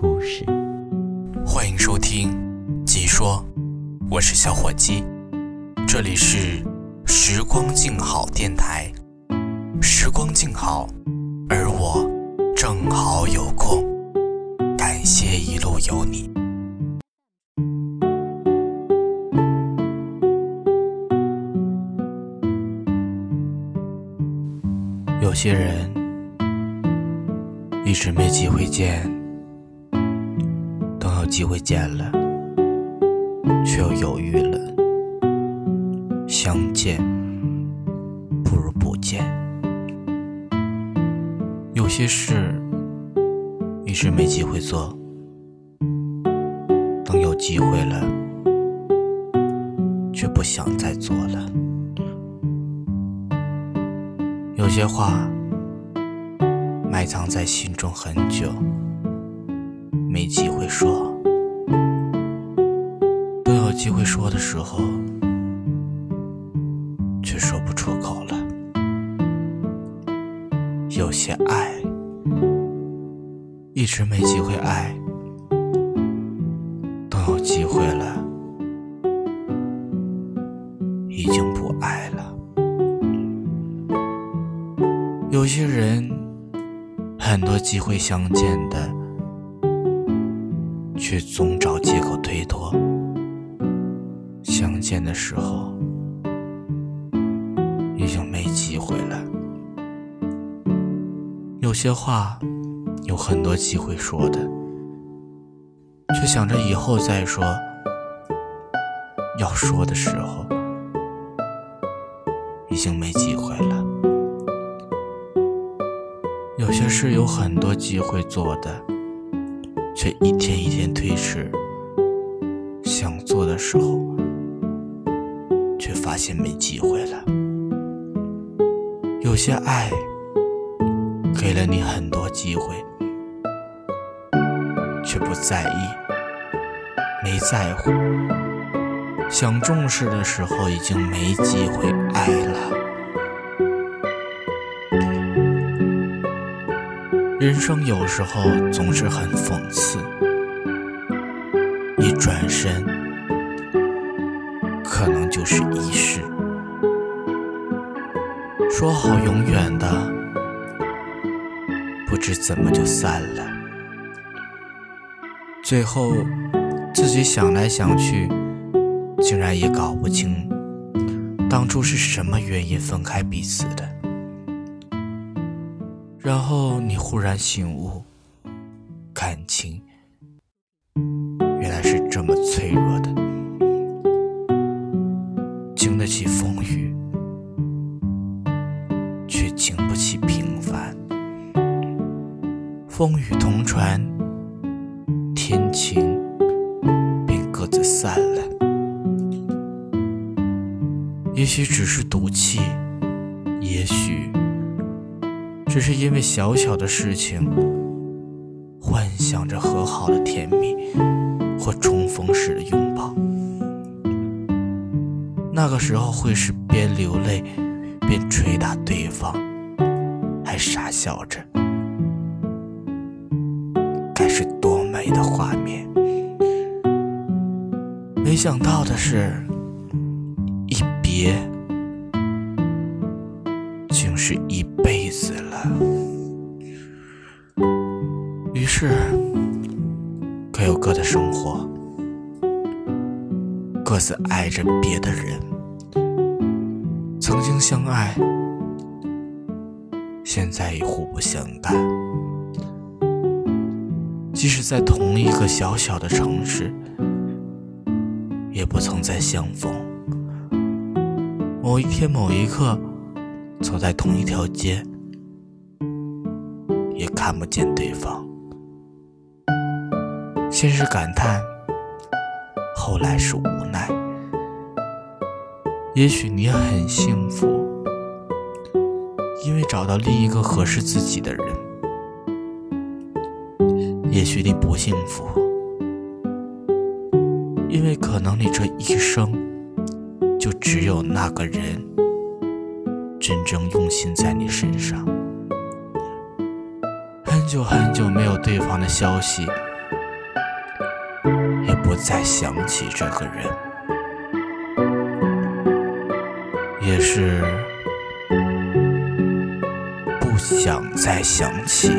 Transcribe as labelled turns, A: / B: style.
A: 故事？
B: 欢迎收听《鸡说》，我是小伙鸡，这里是时光静好电台。时光静好，而我正好有空，感谢一路有你。有些人一直没机会见，机会见了，却又犹豫了。相见不如不见。有些事一直没机会做，等有机会了，却不想再做了。有些话埋藏在心中很久，没机会说。都有机会说的时候，却说不出口了。有些爱一直没机会爱，等有机会了，已经不爱了。有些人很多机会相见的，却总找借口推脱。相见的时候，已经没机会了。有些话有很多机会说的，却想着以后再说。要说的时候，已经没机会了。有些事有很多机会做的，却一天一天推迟。想做的时候，却发现没机会了。有些爱给了你很多机会，却不在意，没在乎。想重视的时候，已经没机会爱了。人生有时候总是很讽刺，一转身，可能就是一世。说好永远的，不知怎么就散了。最后，自己想来想去，竟然也搞不清，当初是什么原因分开彼此的。然后你忽然醒悟，感情原来是这么脆弱的，经得起风雨，却经不起平凡。风雨同船，天晴便各自散了。也许只是赌气，也许。只是因为小小的事情，幻想着和好的甜蜜或重逢时的拥抱。那个时候会是边流泪边捶打对方，还傻笑着，该是多美的画面。没想到的是，一别。是一辈子了。于是，各有各的生活，各自爱着别的人。曾经相爱，现在已互不相干。即使在同一个小小的城市，也不曾再相逢。某一天，某一刻。走在同一条街，也看不见对方。先是感叹，后来是无奈。也许你很幸福，因为找到另一个合适自己的人；也许你不幸福，因为可能你这一生就只有那个人真正用心在你身上。很久很久没有对方的消息，也不再想起这个人。也是不想再想起。